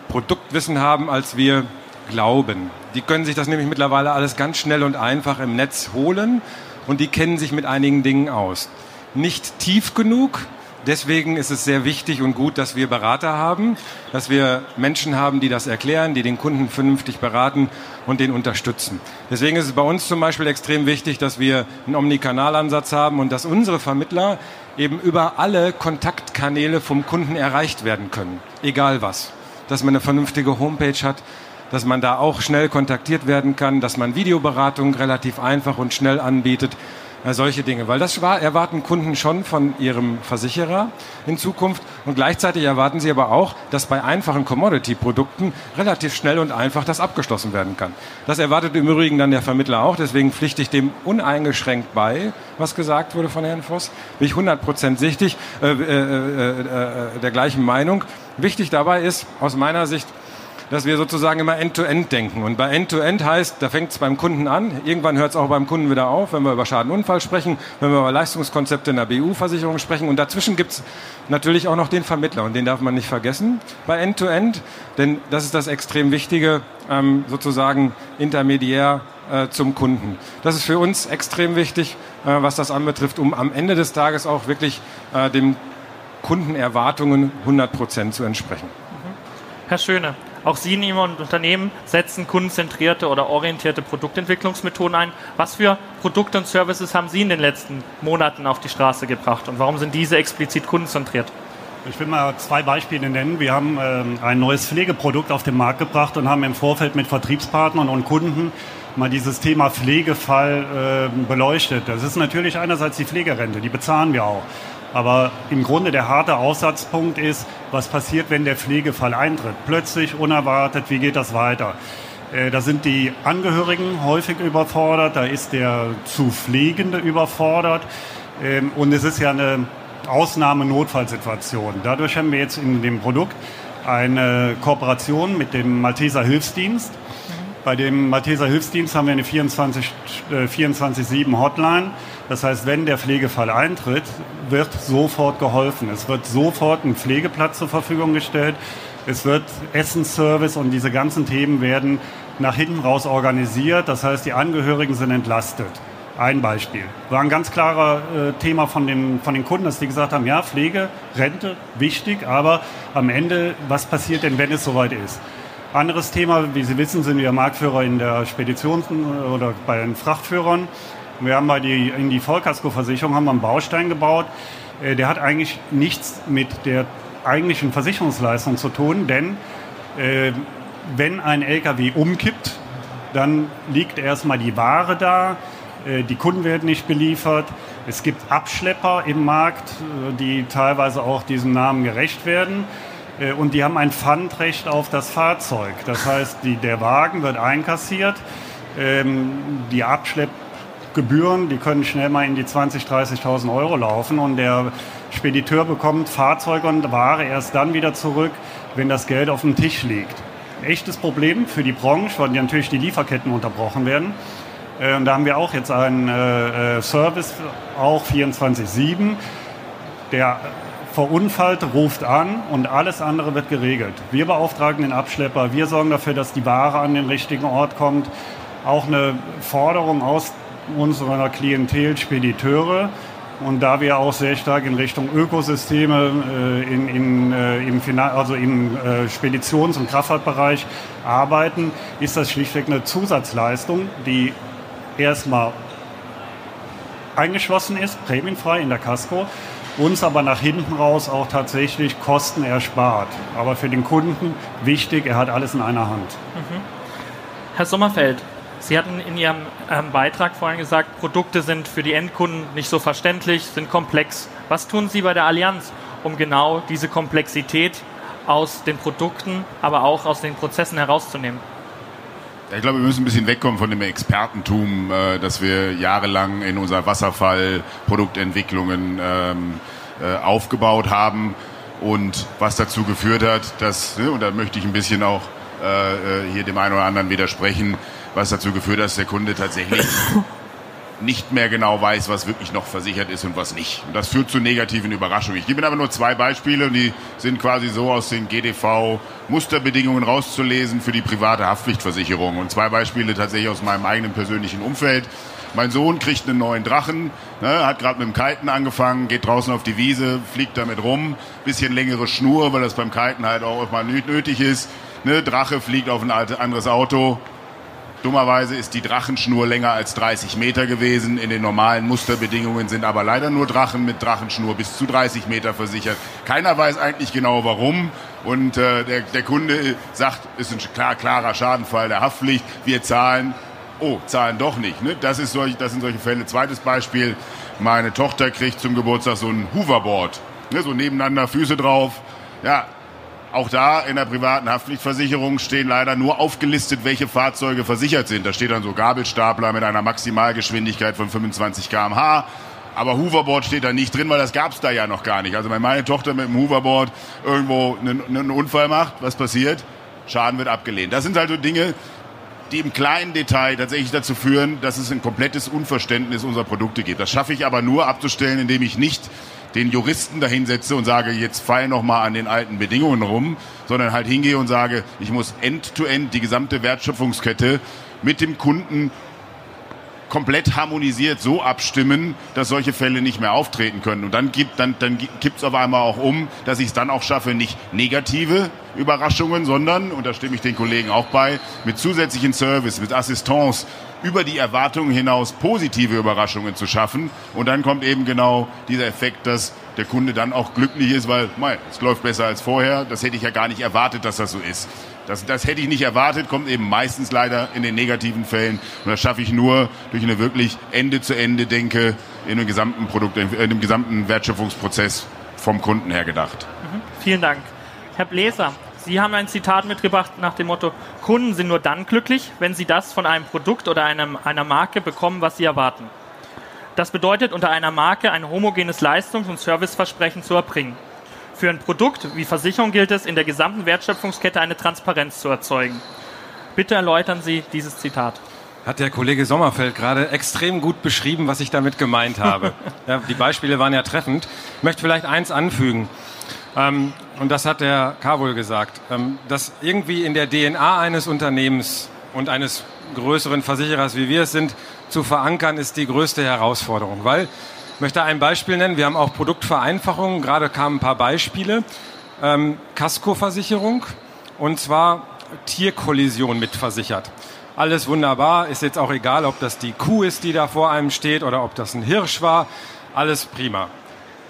Produktwissen haben, als wir glauben. Die können sich das nämlich mittlerweile alles ganz schnell und einfach im Netz holen und die kennen sich mit einigen Dingen aus. Nicht tief genug, Deswegen ist es sehr wichtig und gut, dass wir Berater haben, dass wir Menschen haben, die das erklären, die den Kunden vernünftig beraten und den unterstützen. Deswegen ist es bei uns zum Beispiel extrem wichtig, dass wir einen Omnikanalansatz haben und dass unsere Vermittler eben über alle Kontaktkanäle vom Kunden erreicht werden können, egal was. Dass man eine vernünftige Homepage hat, dass man da auch schnell kontaktiert werden kann, dass man Videoberatung relativ einfach und schnell anbietet ja, solche Dinge. Weil das erwarten Kunden schon von ihrem Versicherer in Zukunft. Und gleichzeitig erwarten sie aber auch, dass bei einfachen Commodity-Produkten relativ schnell und einfach das abgeschlossen werden kann. Das erwartet im Übrigen dann der Vermittler auch. Deswegen pflichte ich dem uneingeschränkt bei, was gesagt wurde von Herrn Voss. Bin ich 100% sichtig, äh, äh, äh, äh, der gleichen Meinung. Wichtig dabei ist, aus meiner Sicht, dass wir sozusagen immer End-to-End -End denken. Und bei End-to-End -End heißt, da fängt es beim Kunden an, irgendwann hört es auch beim Kunden wieder auf, wenn wir über Schadenunfall sprechen, wenn wir über Leistungskonzepte in der BU-Versicherung sprechen. Und dazwischen gibt es natürlich auch noch den Vermittler und den darf man nicht vergessen bei End-to-End, -End, denn das ist das extrem wichtige, ähm, sozusagen Intermediär äh, zum Kunden. Das ist für uns extrem wichtig, äh, was das anbetrifft, um am Ende des Tages auch wirklich äh, dem Kundenerwartungen 100 Prozent zu entsprechen. Herr Schöne, auch Sie in Ihrem Unternehmen setzen kundenzentrierte oder orientierte Produktentwicklungsmethoden ein. Was für Produkte und Services haben Sie in den letzten Monaten auf die Straße gebracht und warum sind diese explizit kundenzentriert? Ich will mal zwei Beispiele nennen. Wir haben ähm, ein neues Pflegeprodukt auf den Markt gebracht und haben im Vorfeld mit Vertriebspartnern und Kunden mal dieses Thema Pflegefall äh, beleuchtet. Das ist natürlich einerseits die Pflegerente, die bezahlen wir auch. Aber im Grunde der harte Aussatzpunkt ist, was passiert, wenn der Pflegefall eintritt? Plötzlich, unerwartet, wie geht das weiter? Äh, da sind die Angehörigen häufig überfordert, da ist der zu Pflegende überfordert. Ähm, und es ist ja eine Ausnahme-Notfallsituation. Dadurch haben wir jetzt in dem Produkt eine Kooperation mit dem Malteser Hilfsdienst. Bei dem Malteser Hilfsdienst haben wir eine 24-7 24 Hotline das heißt, wenn der Pflegefall eintritt, wird sofort geholfen. Es wird sofort ein Pflegeplatz zur Verfügung gestellt. Es wird Essensservice und diese ganzen Themen werden nach hinten raus organisiert. Das heißt, die Angehörigen sind entlastet. Ein Beispiel. War ein ganz klarer äh, Thema von den, von den Kunden, dass die gesagt haben, ja, Pflege, Rente, wichtig, aber am Ende, was passiert denn, wenn es soweit ist? Anderes Thema, wie Sie wissen, sind wir Marktführer in der Spedition oder bei den Frachtführern. Wir haben bei die, in die Vollkaskoversicherung haben wir einen Baustein gebaut. Äh, der hat eigentlich nichts mit der eigentlichen Versicherungsleistung zu tun, denn äh, wenn ein LKW umkippt, dann liegt erstmal die Ware da, äh, die Kunden werden nicht beliefert. Es gibt Abschlepper im Markt, äh, die teilweise auch diesem Namen gerecht werden. Äh, und die haben ein Pfandrecht auf das Fahrzeug. Das heißt, die, der Wagen wird einkassiert, ähm, die Abschlepp Gebühren, die können schnell mal in die 20.000, 30.000 Euro laufen und der Spediteur bekommt Fahrzeuge und Ware erst dann wieder zurück, wenn das Geld auf dem Tisch liegt. Echtes Problem für die Branche, weil natürlich die Lieferketten unterbrochen werden. Äh, und da haben wir auch jetzt einen äh, Service, auch 24-7. Der verunfallt, ruft an und alles andere wird geregelt. Wir beauftragen den Abschlepper, wir sorgen dafür, dass die Ware an den richtigen Ort kommt. Auch eine Forderung aus unserer Klientel, Spediteure. Und da wir auch sehr stark in Richtung Ökosysteme äh, in, in, äh, im, also im äh, Speditions- und Kraftfahrtbereich arbeiten, ist das schlichtweg eine Zusatzleistung, die erstmal eingeschlossen ist, prämienfrei in der Casco, uns aber nach hinten raus auch tatsächlich Kosten erspart. Aber für den Kunden wichtig, er hat alles in einer Hand. Mhm. Herr Sommerfeld, Sie hatten in Ihrem ähm, Beitrag vorhin gesagt, Produkte sind für die Endkunden nicht so verständlich, sind komplex. Was tun Sie bei der Allianz, um genau diese Komplexität aus den Produkten, aber auch aus den Prozessen herauszunehmen? Ich glaube, wir müssen ein bisschen wegkommen von dem Expertentum, äh, das wir jahrelang in unserer Wasserfall-Produktentwicklungen ähm, äh, aufgebaut haben. Und was dazu geführt hat, dass, ne, und da möchte ich ein bisschen auch äh, hier dem einen oder anderen widersprechen, was dazu geführt hat, dass der Kunde tatsächlich nicht mehr genau weiß, was wirklich noch versichert ist und was nicht. Und das führt zu negativen Überraschungen. Ich gebe Ihnen aber nur zwei Beispiele und die sind quasi so aus den GDV-Musterbedingungen rauszulesen für die private Haftpflichtversicherung. Und zwei Beispiele tatsächlich aus meinem eigenen persönlichen Umfeld. Mein Sohn kriegt einen neuen Drachen, ne, hat gerade mit dem Kiten angefangen, geht draußen auf die Wiese, fliegt damit rum, bisschen längere Schnur, weil das beim Kiten halt auch mal nötig ist. Ne, Drache fliegt auf ein anderes Auto, Dummerweise ist die Drachenschnur länger als 30 Meter gewesen. In den normalen Musterbedingungen sind aber leider nur Drachen mit Drachenschnur bis zu 30 Meter versichert. Keiner weiß eigentlich genau warum. Und äh, der, der Kunde sagt, ist ein klar, klarer Schadenfall der Haftpflicht. Wir zahlen. Oh, zahlen doch nicht. Ne? Das, ist solch, das sind solche Fälle. Zweites Beispiel. Meine Tochter kriegt zum Geburtstag so ein Hoverboard. Ne? So nebeneinander, Füße drauf. Ja, auch da in der privaten Haftpflichtversicherung stehen leider nur aufgelistet, welche Fahrzeuge versichert sind. Da steht dann so Gabelstapler mit einer Maximalgeschwindigkeit von 25 km/h. Aber Hoverboard steht da nicht drin, weil das gab es da ja noch gar nicht. Also wenn meine Tochter mit dem Hoverboard irgendwo einen, einen Unfall macht, was passiert? Schaden wird abgelehnt. Das sind also Dinge, die im kleinen Detail tatsächlich dazu führen, dass es ein komplettes Unverständnis unserer Produkte gibt. Das schaffe ich aber nur abzustellen, indem ich nicht den Juristen dahinsetze und sage, jetzt fall noch mal an den alten Bedingungen rum, sondern halt hingehe und sage, ich muss end-to-end -end die gesamte Wertschöpfungskette mit dem Kunden komplett harmonisiert so abstimmen, dass solche Fälle nicht mehr auftreten können. Und dann gibt dann, dann gibt's auf einmal auch um, dass ich es dann auch schaffe, nicht negative Überraschungen, sondern, und da stimme ich den Kollegen auch bei, mit zusätzlichen Service, mit Assistance, über die Erwartungen hinaus positive Überraschungen zu schaffen. Und dann kommt eben genau dieser Effekt, dass der Kunde dann auch glücklich ist, weil mei, es läuft besser als vorher. Das hätte ich ja gar nicht erwartet, dass das so ist. Das, das hätte ich nicht erwartet, kommt eben meistens leider in den negativen Fällen. Und das schaffe ich nur durch eine wirklich Ende-zu-Ende-Denke in einem gesamten Produkt, in einem gesamten Wertschöpfungsprozess vom Kunden her gedacht. Mhm. Vielen Dank. Herr Bläser, Sie haben ein Zitat mitgebracht nach dem Motto, Kunden sind nur dann glücklich, wenn sie das von einem Produkt oder einem, einer Marke bekommen, was sie erwarten. Das bedeutet, unter einer Marke ein homogenes Leistungs- und Serviceversprechen zu erbringen. Für ein Produkt wie Versicherung gilt es, in der gesamten Wertschöpfungskette eine Transparenz zu erzeugen. Bitte erläutern Sie dieses Zitat. Hat der Kollege Sommerfeld gerade extrem gut beschrieben, was ich damit gemeint habe. ja, die Beispiele waren ja treffend. Ich möchte vielleicht eins anfügen. Ähm, und das hat der Carwohl gesagt, ähm, dass irgendwie in der DNA eines Unternehmens und eines größeren Versicherers, wie wir es sind, zu verankern, ist die größte Herausforderung. Weil, ich möchte ein Beispiel nennen, wir haben auch Produktvereinfachungen, gerade kamen ein paar Beispiele. Ähm, Kaskoversicherung und zwar Tierkollision mitversichert. Alles wunderbar, ist jetzt auch egal, ob das die Kuh ist, die da vor einem steht oder ob das ein Hirsch war, alles prima.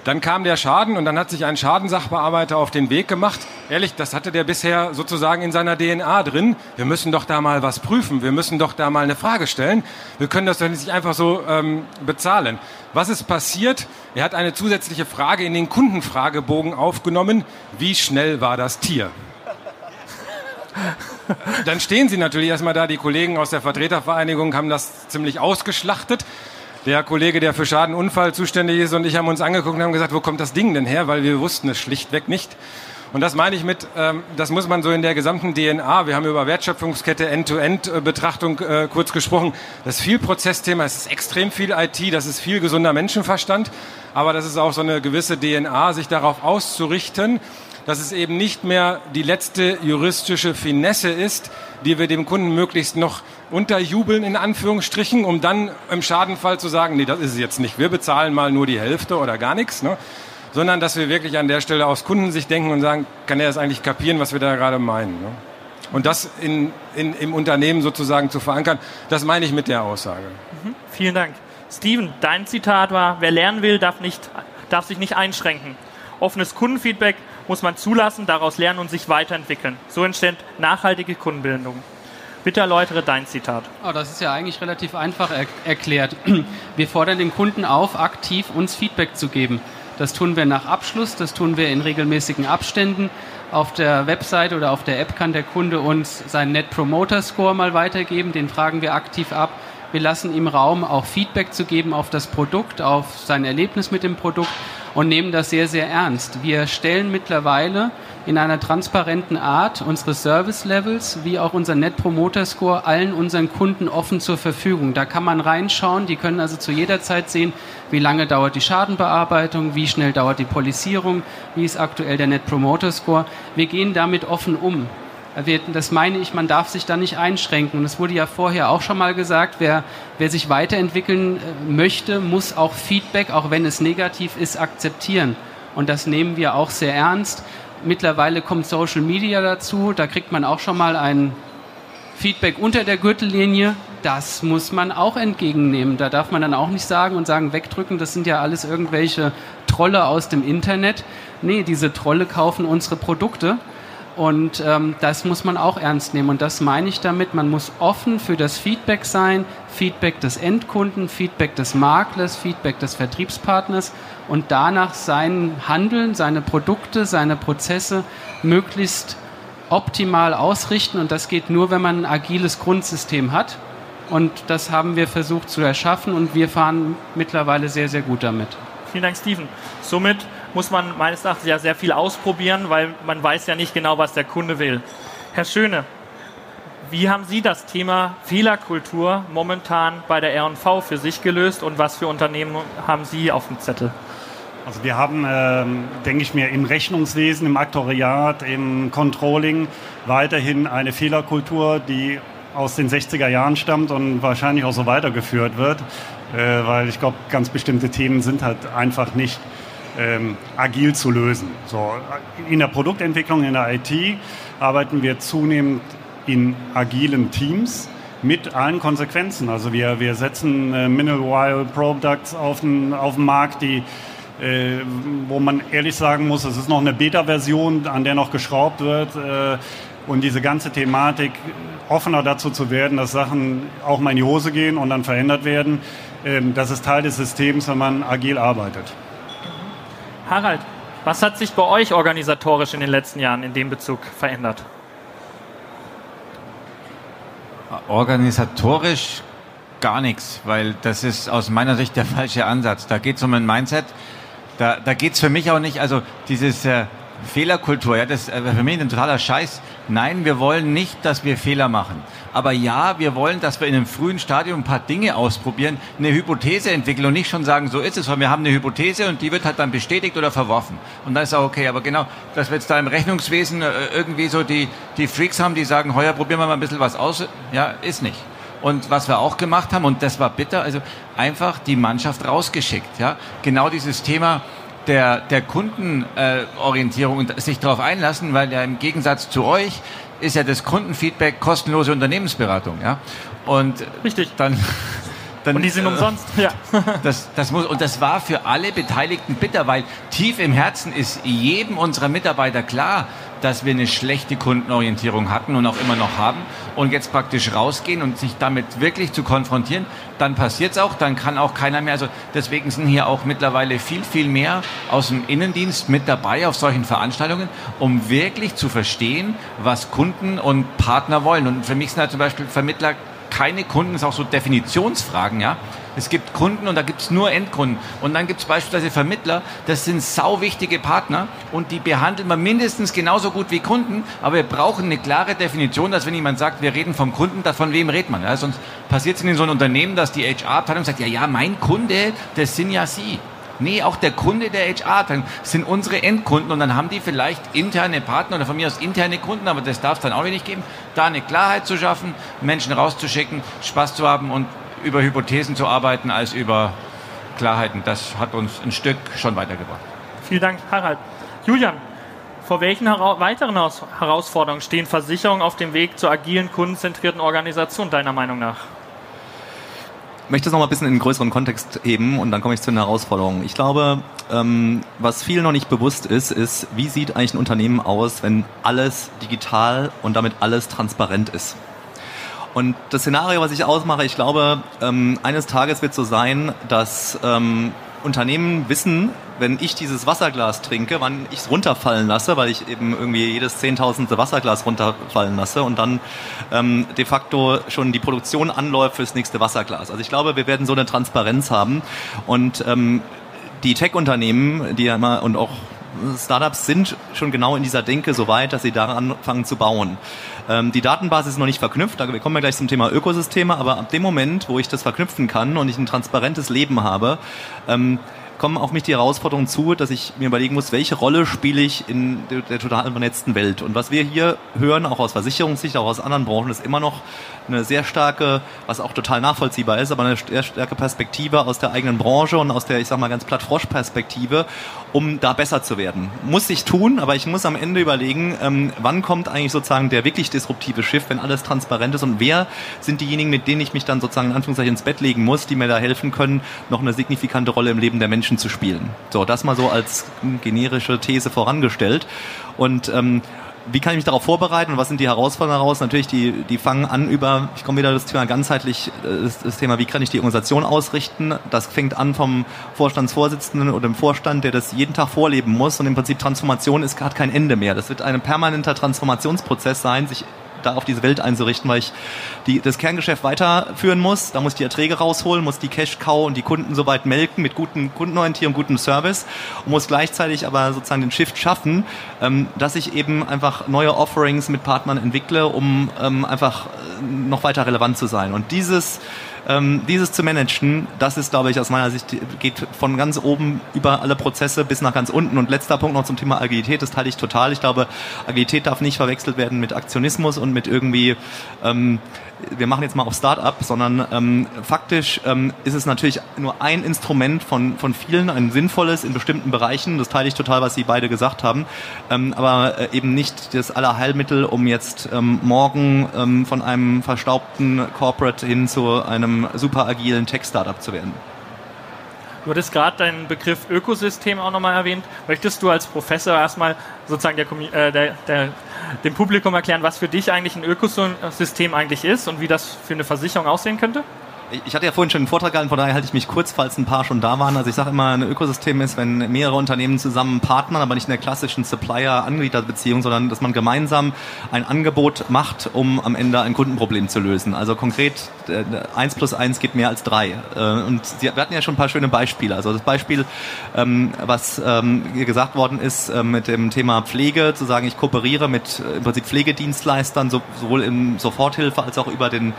Dann kam der Schaden und dann hat sich ein Schadensachbearbeiter auf den Weg gemacht. Ehrlich, das hatte der bisher sozusagen in seiner DNA drin. Wir müssen doch da mal was prüfen. Wir müssen doch da mal eine Frage stellen. Wir können das doch nicht einfach so ähm, bezahlen. Was ist passiert? Er hat eine zusätzliche Frage in den Kundenfragebogen aufgenommen. Wie schnell war das Tier? Dann stehen sie natürlich erstmal da. Die Kollegen aus der Vertretervereinigung haben das ziemlich ausgeschlachtet der Kollege, der für Schadenunfall zuständig ist und ich haben uns angeguckt und haben gesagt, wo kommt das Ding denn her? Weil wir wussten es schlichtweg nicht. Und das meine ich mit, ähm, das muss man so in der gesamten DNA, wir haben über Wertschöpfungskette, End-to-End-Betrachtung äh, kurz gesprochen, das ist viel Prozessthema, es ist extrem viel IT, das ist viel gesunder Menschenverstand, aber das ist auch so eine gewisse DNA, sich darauf auszurichten, dass es eben nicht mehr die letzte juristische Finesse ist, die wir dem Kunden möglichst noch unterjubeln, in Anführungsstrichen, um dann im Schadenfall zu sagen, nee, das ist es jetzt nicht, wir bezahlen mal nur die Hälfte oder gar nichts, ne? sondern dass wir wirklich an der Stelle aus Kundensicht denken und sagen, kann er das eigentlich kapieren, was wir da gerade meinen. Ne? Und das in, in, im Unternehmen sozusagen zu verankern, das meine ich mit der Aussage. Mhm. Vielen Dank. Steven, dein Zitat war, wer lernen will, darf, nicht, darf sich nicht einschränken. Offenes Kundenfeedback muss man zulassen, daraus lernen und sich weiterentwickeln. So entsteht nachhaltige Kundenbildung. Bitte erläutere dein Zitat. Oh, das ist ja eigentlich relativ einfach er erklärt. Wir fordern den Kunden auf, aktiv uns Feedback zu geben. Das tun wir nach Abschluss, das tun wir in regelmäßigen Abständen. Auf der Website oder auf der App kann der Kunde uns seinen Net Promoter Score mal weitergeben, den fragen wir aktiv ab. Wir lassen ihm Raum, auch Feedback zu geben auf das Produkt, auf sein Erlebnis mit dem Produkt und nehmen das sehr, sehr ernst. Wir stellen mittlerweile in einer transparenten Art unsere Service Levels wie auch unser Net Promoter Score allen unseren Kunden offen zur Verfügung. Da kann man reinschauen. Die können also zu jeder Zeit sehen, wie lange dauert die Schadenbearbeitung, wie schnell dauert die Polisierung, wie ist aktuell der Net Promoter Score. Wir gehen damit offen um. Das meine ich, man darf sich da nicht einschränken. Und es wurde ja vorher auch schon mal gesagt, wer, wer sich weiterentwickeln äh, möchte, muss auch Feedback, auch wenn es negativ ist, akzeptieren. Und das nehmen wir auch sehr ernst. Mittlerweile kommt Social Media dazu. Da kriegt man auch schon mal ein Feedback unter der Gürtellinie. Das muss man auch entgegennehmen. Da darf man dann auch nicht sagen und sagen, wegdrücken, das sind ja alles irgendwelche Trolle aus dem Internet. Nee, diese Trolle kaufen unsere Produkte und ähm, das muss man auch ernst nehmen. Und das meine ich damit, man muss offen für das Feedback sein, Feedback des Endkunden, Feedback des Maklers, Feedback des Vertriebspartners und danach sein Handeln, seine Produkte, seine Prozesse möglichst optimal ausrichten. Und das geht nur, wenn man ein agiles Grundsystem hat. Und das haben wir versucht zu erschaffen und wir fahren mittlerweile sehr, sehr gut damit. Vielen Dank, Steven. Somit muss man meines Erachtens ja sehr viel ausprobieren, weil man weiß ja nicht genau, was der Kunde will. Herr Schöne, wie haben Sie das Thema Fehlerkultur momentan bei der R&V für sich gelöst und was für Unternehmen haben Sie auf dem Zettel? Also wir haben, ähm, denke ich mir, im Rechnungswesen, im Aktoriat, im Controlling weiterhin eine Fehlerkultur, die aus den 60er Jahren stammt und wahrscheinlich auch so weitergeführt wird, äh, weil ich glaube, ganz bestimmte Themen sind halt einfach nicht ähm, agil zu lösen. So, in der Produktentwicklung, in der IT arbeiten wir zunehmend in agilen Teams mit allen Konsequenzen. Also wir, wir setzen äh, Mineral Products auf den, auf den Markt, die, äh, wo man ehrlich sagen muss, es ist noch eine Beta-Version, an der noch geschraubt wird. Äh, und diese ganze Thematik offener dazu zu werden, dass Sachen auch mal in die Hose gehen und dann verändert werden, ähm, das ist Teil des Systems, wenn man agil arbeitet. Harald, was hat sich bei euch organisatorisch in den letzten Jahren in dem Bezug verändert? Organisatorisch gar nichts, weil das ist aus meiner Sicht der falsche Ansatz. Da geht es um ein Mindset. Da, da geht es für mich auch nicht, also dieses äh, Fehlerkultur, ja, das ist äh, für mich ein totaler Scheiß. Nein, wir wollen nicht, dass wir Fehler machen. Aber ja, wir wollen, dass wir in einem frühen Stadium ein paar Dinge ausprobieren, eine Hypothese entwickeln und nicht schon sagen, so ist es, weil wir haben eine Hypothese und die wird halt dann bestätigt oder verworfen. Und dann ist auch okay. Aber genau, dass wir jetzt da im Rechnungswesen äh, irgendwie so die, die Freaks haben, die sagen, heuer probieren wir mal ein bisschen was aus, ja, ist nicht. Und was wir auch gemacht haben, und das war bitter, also einfach die Mannschaft rausgeschickt. Ja? Genau dieses Thema, der, der Kundenorientierung und sich darauf einlassen, weil ja im Gegensatz zu euch ist ja das Kundenfeedback kostenlose Unternehmensberatung. Ja? Und Richtig. dann dann, und die sind umsonst. Ja. Das, das muss, und das war für alle Beteiligten bitter, weil tief im Herzen ist jedem unserer Mitarbeiter klar, dass wir eine schlechte Kundenorientierung hatten und auch immer noch haben und jetzt praktisch rausgehen und sich damit wirklich zu konfrontieren, dann passiert es auch, dann kann auch keiner mehr, also deswegen sind hier auch mittlerweile viel, viel mehr aus dem Innendienst mit dabei auf solchen Veranstaltungen, um wirklich zu verstehen, was Kunden und Partner wollen. Und für mich sind halt zum Beispiel Vermittler keine Kunden, ist auch so Definitionsfragen, ja. Es gibt Kunden und da gibt es nur Endkunden. Und dann gibt es beispielsweise Vermittler, das sind sauwichtige Partner und die behandeln wir mindestens genauso gut wie Kunden, aber wir brauchen eine klare Definition, dass wenn jemand sagt, wir reden vom Kunden, von wem redet man? Ja? Sonst passiert es in so einem Unternehmen, dass die HR-Abteilung sagt, ja, ja, mein Kunde, das sind ja Sie. Nee, auch der Kunde der HR dann sind unsere Endkunden und dann haben die vielleicht interne Partner oder von mir aus interne Kunden, aber das darf es dann auch nicht geben, da eine Klarheit zu schaffen, Menschen rauszuschicken, Spaß zu haben und über Hypothesen zu arbeiten als über Klarheiten. Das hat uns ein Stück schon weitergebracht. Vielen Dank, Harald. Julian, vor welchen hera weiteren Herausforderungen stehen Versicherungen auf dem Weg zur agilen, kundenzentrierten Organisation deiner Meinung nach? Ich möchte es noch mal ein bisschen in einen größeren Kontext heben und dann komme ich zu den Herausforderungen. Ich glaube, ähm, was vielen noch nicht bewusst ist, ist, wie sieht eigentlich ein Unternehmen aus, wenn alles digital und damit alles transparent ist. Und das Szenario, was ich ausmache, ich glaube, ähm, eines Tages wird so sein, dass ähm, Unternehmen wissen, wenn ich dieses Wasserglas trinke, wann ich es runterfallen lasse, weil ich eben irgendwie jedes zehntausendste Wasserglas runterfallen lasse und dann ähm, de facto schon die Produktion anläuft fürs nächste Wasserglas. Also ich glaube, wir werden so eine Transparenz haben und ähm, die Tech-Unternehmen, die ja immer und auch Startups sind schon genau in dieser Denke so weit, dass sie daran anfangen zu bauen. Ähm, die Datenbasis ist noch nicht verknüpft, da kommen wir gleich zum Thema Ökosysteme, aber ab dem Moment, wo ich das verknüpfen kann und ich ein transparentes Leben habe, ähm, kommen auf mich die Herausforderungen zu, dass ich mir überlegen muss, welche Rolle spiele ich in der, der total vernetzten Welt. Und was wir hier hören, auch aus Versicherungssicht, auch aus anderen Branchen, ist immer noch eine sehr starke, was auch total nachvollziehbar ist, aber eine sehr starke Perspektive aus der eigenen Branche und aus der, ich sag mal, ganz platt Frosch-Perspektive, um da besser zu werden. Muss ich tun, aber ich muss am Ende überlegen, ähm, wann kommt eigentlich sozusagen der wirklich disruptive Schiff, wenn alles transparent ist und wer sind diejenigen, mit denen ich mich dann sozusagen in Anführungszeichen ins Bett legen muss, die mir da helfen können, noch eine signifikante Rolle im Leben der Menschen zu spielen. So, das mal so als generische These vorangestellt. Und ähm, wie kann ich mich darauf vorbereiten und was sind die Herausforderungen daraus? Natürlich, die, die fangen an über, ich komme wieder das Thema ganzheitlich, äh, das, das, Thema, wie kann ich die Organisation ausrichten? Das fängt an vom Vorstandsvorsitzenden oder dem Vorstand, der das jeden Tag vorleben muss und im Prinzip Transformation ist, hat kein Ende mehr. Das wird ein permanenter Transformationsprozess sein, sich da auf diese Welt einzurichten, weil ich die, das Kerngeschäft weiterführen muss. Da muss ich die Erträge rausholen, muss die Cash-Cow und die Kunden soweit melken mit guten Kundenorientierung, gutem Service und muss gleichzeitig aber sozusagen den Shift schaffen, ähm, dass ich eben einfach neue Offerings mit Partnern entwickle, um ähm, einfach äh, noch weiter relevant zu sein. Und dieses ähm, dieses zu managen, das ist, glaube ich, aus meiner Sicht, geht von ganz oben über alle Prozesse bis nach ganz unten. Und letzter Punkt noch zum Thema Agilität, das teile ich total. Ich glaube, Agilität darf nicht verwechselt werden mit Aktionismus und mit irgendwie ähm, wir machen jetzt mal auf Start-up, sondern ähm, faktisch ähm, ist es natürlich nur ein Instrument von, von vielen, ein sinnvolles in bestimmten Bereichen. Das teile ich total, was Sie beide gesagt haben. Ähm, aber äh, eben nicht das Allerheilmittel, um jetzt ähm, morgen ähm, von einem verstaubten Corporate hin zu einem super agilen Tech-Startup zu werden. Du hattest gerade deinen Begriff Ökosystem auch nochmal erwähnt. Möchtest du als Professor erstmal sozusagen der, äh, der, der dem Publikum erklären, was für dich eigentlich ein Ökosystem eigentlich ist und wie das für eine Versicherung aussehen könnte? Ich hatte ja vorhin schon einen Vortrag gehalten, von daher halte ich mich kurz, falls ein paar schon da waren. Also ich sage immer, ein Ökosystem ist, wenn mehrere Unternehmen zusammen partnern, aber nicht in der klassischen Supplier-Anbieter-Beziehung, sondern dass man gemeinsam ein Angebot macht, um am Ende ein Kundenproblem zu lösen. Also konkret, äh, eins plus eins gibt mehr als drei. Äh, und wir hatten ja schon ein paar schöne Beispiele. Also das Beispiel, ähm, was ähm, hier gesagt worden ist, äh, mit dem Thema Pflege, zu sagen, ich kooperiere mit im Prinzip Pflegedienstleistern, sowohl in Soforthilfe als auch über den,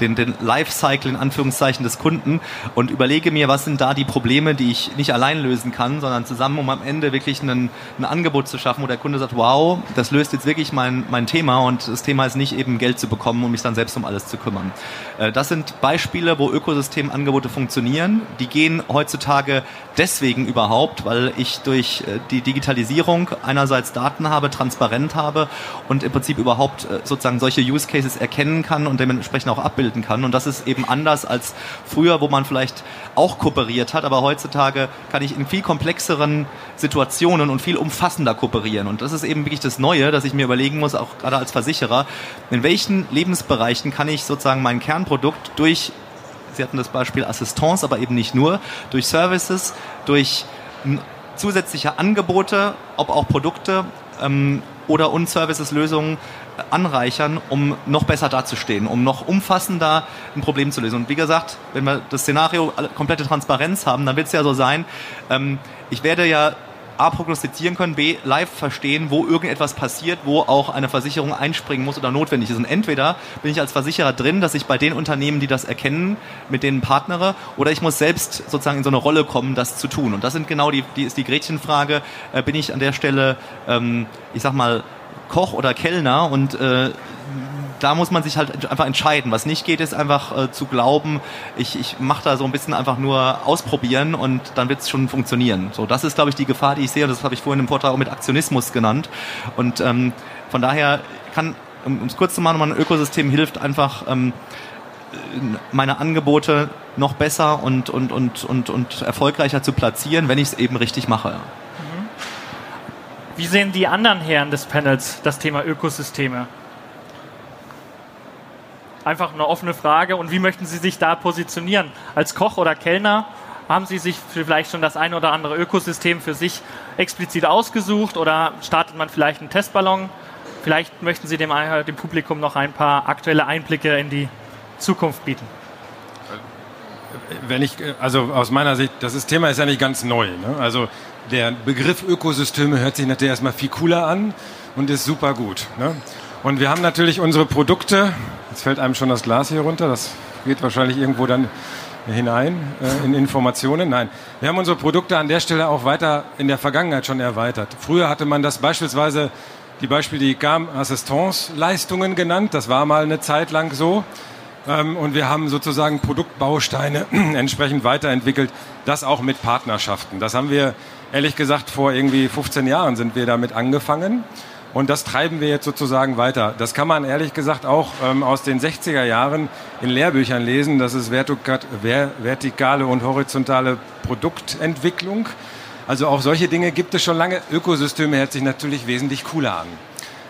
den, den Lifecycle in Anführungszeichen Anführungszeichen des Kunden und überlege mir, was sind da die Probleme, die ich nicht allein lösen kann, sondern zusammen, um am Ende wirklich einen, ein Angebot zu schaffen, wo der Kunde sagt, wow, das löst jetzt wirklich mein, mein Thema und das Thema ist nicht eben Geld zu bekommen, um mich dann selbst um alles zu kümmern. Äh, das sind Beispiele, wo Ökosystemangebote funktionieren. Die gehen heutzutage deswegen überhaupt, weil ich durch äh, die Digitalisierung einerseits Daten habe, transparent habe und im Prinzip überhaupt äh, sozusagen solche Use Cases erkennen kann und dementsprechend auch abbilden kann. Und das ist eben anders als früher, wo man vielleicht auch kooperiert hat, aber heutzutage kann ich in viel komplexeren Situationen und viel umfassender kooperieren. Und das ist eben wirklich das Neue, dass ich mir überlegen muss, auch gerade als Versicherer, in welchen Lebensbereichen kann ich sozusagen mein Kernprodukt durch, Sie hatten das Beispiel Assistance, aber eben nicht nur, durch Services, durch zusätzliche Angebote, ob auch Produkte ähm, oder und Services-Lösungen anreichern, um noch besser dazustehen, um noch umfassender ein Problem zu lösen. Und wie gesagt, wenn wir das Szenario komplette Transparenz haben, dann wird es ja so sein, ähm, ich werde ja A, prognostizieren können, B, live verstehen, wo irgendetwas passiert, wo auch eine Versicherung einspringen muss oder notwendig ist. Und entweder bin ich als Versicherer drin, dass ich bei den Unternehmen, die das erkennen, mit denen partnere, oder ich muss selbst sozusagen in so eine Rolle kommen, das zu tun. Und das sind genau die, die ist die Gretchenfrage, äh, bin ich an der Stelle, ähm, ich sag mal, Koch oder Kellner und äh, da muss man sich halt einfach entscheiden. Was nicht geht, ist einfach äh, zu glauben, ich, ich mache da so ein bisschen einfach nur ausprobieren und dann wird es schon funktionieren. So, das ist, glaube ich, die Gefahr, die ich sehe. Und das habe ich vorhin im Vortrag auch mit Aktionismus genannt. Und ähm, von daher kann, um es kurz zu machen, ein Ökosystem hilft einfach, ähm, meine Angebote noch besser und, und, und, und, und erfolgreicher zu platzieren, wenn ich es eben richtig mache. Mhm. Wie sehen die anderen Herren des Panels das Thema Ökosysteme? Einfach eine offene Frage. Und wie möchten Sie sich da positionieren? Als Koch oder Kellner haben Sie sich vielleicht schon das ein oder andere Ökosystem für sich explizit ausgesucht oder startet man vielleicht einen Testballon? Vielleicht möchten Sie dem, dem Publikum noch ein paar aktuelle Einblicke in die Zukunft bieten. Wenn ich, also aus meiner Sicht, das ist, Thema ist ja nicht ganz neu. Ne? Also der Begriff Ökosysteme hört sich natürlich erstmal viel cooler an und ist super gut. Ne? Und wir haben natürlich unsere Produkte, jetzt fällt einem schon das Glas hier runter, das geht wahrscheinlich irgendwo dann hinein äh, in Informationen. Nein, wir haben unsere Produkte an der Stelle auch weiter in der Vergangenheit schon erweitert. Früher hatte man das beispielsweise die Beispiel die GAM Assistance Leistungen genannt. Das war mal eine Zeit lang so. Ähm, und wir haben sozusagen Produktbausteine entsprechend weiterentwickelt. Das auch mit Partnerschaften. Das haben wir ehrlich gesagt vor irgendwie 15 Jahren sind wir damit angefangen. Und das treiben wir jetzt sozusagen weiter. Das kann man ehrlich gesagt auch ähm, aus den 60er Jahren in Lehrbüchern lesen. Das ist vertikale und horizontale Produktentwicklung. Also auch solche Dinge gibt es schon lange. Ökosysteme hört sich natürlich wesentlich cooler an.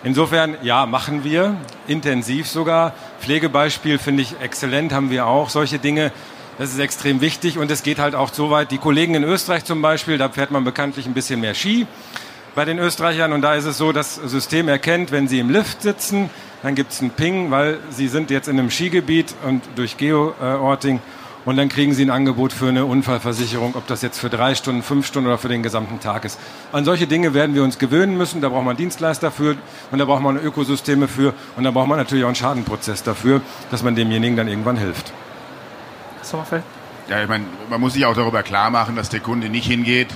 Insofern, ja, machen wir intensiv sogar. Pflegebeispiel finde ich exzellent, haben wir auch solche Dinge. Das ist extrem wichtig und es geht halt auch so weit. Die Kollegen in Österreich zum Beispiel, da fährt man bekanntlich ein bisschen mehr Ski bei den Österreichern und da ist es so, das System erkennt, wenn sie im Lift sitzen, dann gibt es einen Ping, weil sie sind jetzt in einem Skigebiet und durch Geo-Orting und dann kriegen sie ein Angebot für eine Unfallversicherung, ob das jetzt für drei Stunden, fünf Stunden oder für den gesamten Tag ist. An solche Dinge werden wir uns gewöhnen müssen. Da braucht man Dienstleister für und da braucht man Ökosysteme für und da braucht man natürlich auch einen Schadenprozess dafür, dass man demjenigen dann irgendwann hilft. Sommerfeld? Ja, ich meine, man muss sich auch darüber klar machen, dass der Kunde nicht hingeht,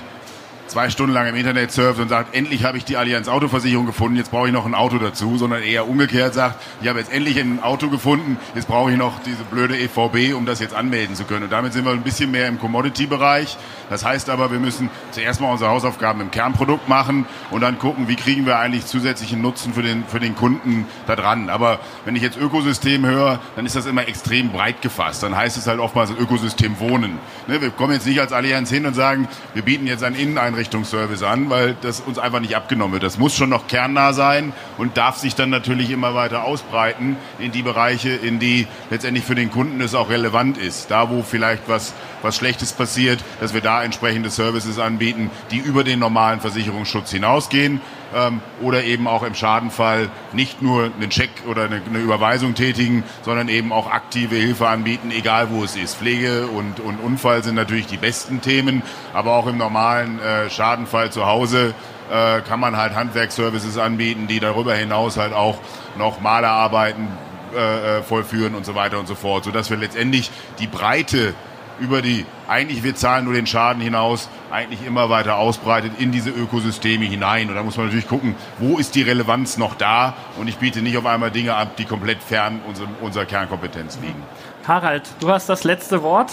zwei Stunden lang im Internet surft und sagt, endlich habe ich die Allianz Autoversicherung gefunden, jetzt brauche ich noch ein Auto dazu, sondern eher umgekehrt sagt, ich habe jetzt endlich ein Auto gefunden, jetzt brauche ich noch diese blöde EVB, um das jetzt anmelden zu können. Und damit sind wir ein bisschen mehr im Commodity-Bereich. Das heißt aber, wir müssen zuerst mal unsere Hausaufgaben im Kernprodukt machen und dann gucken, wie kriegen wir eigentlich zusätzlichen Nutzen für den, für den Kunden da dran. Aber wenn ich jetzt Ökosystem höre, dann ist das immer extrem breit gefasst. Dann heißt es halt oftmals Ökosystem Wohnen. Ne, wir kommen jetzt nicht als Allianz hin und sagen, wir bieten jetzt ein Inneneinrichtung Einrichtungsservice an, weil das uns einfach nicht abgenommen wird. Das muss schon noch kernnah sein und darf sich dann natürlich immer weiter ausbreiten in die Bereiche, in die letztendlich für den Kunden es auch relevant ist. Da, wo vielleicht was, was Schlechtes passiert, dass wir da entsprechende Services anbieten, die über den normalen Versicherungsschutz hinausgehen ähm, oder eben auch im Schadenfall nicht nur einen Check oder eine, eine, Überweisung tätigen, sondern eben auch aktive Hilfe anbieten, egal wo es ist. Pflege und, und Unfall sind natürlich die besten Themen, aber auch im normalen äh, Schadenfall zu Hause äh, kann man halt Handwerksservices anbieten, die darüber hinaus halt auch noch Malerarbeiten äh, äh vollführen und so weiter und so fort, sodass wir letztendlich die Breite über die, eigentlich wir zahlen nur den Schaden hinaus, eigentlich immer weiter ausbreitet in diese Ökosysteme hinein. Und da muss man natürlich gucken, wo ist die Relevanz noch da? Und ich biete nicht auf einmal Dinge ab, die komplett fern unserer, unserer Kernkompetenz liegen. Harald, du hast das letzte Wort.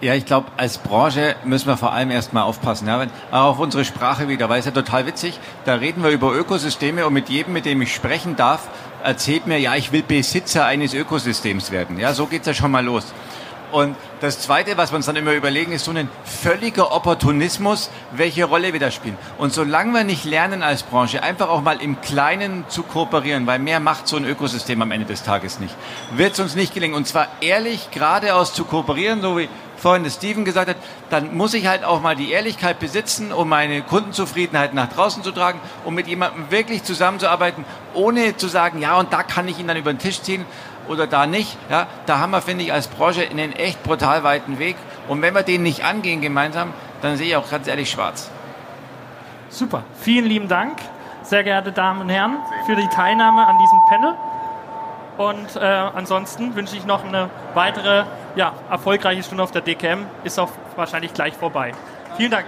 Ja, ich glaube, als Branche müssen wir vor allem erstmal aufpassen. Ja, auch auf unsere Sprache wieder, weil es ja total witzig, da reden wir über Ökosysteme und mit jedem, mit dem ich sprechen darf, erzählt mir, ja, ich will Besitzer eines Ökosystems werden. Ja, so geht's ja schon mal los. Und das Zweite, was wir uns dann immer überlegen, ist so ein völliger Opportunismus, welche Rolle wir da spielen. Und solange wir nicht lernen als Branche, einfach auch mal im Kleinen zu kooperieren, weil mehr macht so ein Ökosystem am Ende des Tages nicht, wird es uns nicht gelingen. Und zwar ehrlich geradeaus zu kooperieren, so wie vorhin Steven gesagt hat, dann muss ich halt auch mal die Ehrlichkeit besitzen, um meine Kundenzufriedenheit nach draußen zu tragen, um mit jemandem wirklich zusammenzuarbeiten, ohne zu sagen, ja, und da kann ich ihn dann über den Tisch ziehen, oder da nicht. Ja, da haben wir, finde ich, als Branche einen echt brutal weiten Weg. Und wenn wir den nicht angehen gemeinsam, dann sehe ich auch ganz ehrlich schwarz. Super. Vielen lieben Dank, sehr geehrte Damen und Herren, für die Teilnahme an diesem Panel. Und äh, ansonsten wünsche ich noch eine weitere ja, erfolgreiche Stunde auf der DKM. Ist auch wahrscheinlich gleich vorbei. Vielen Dank.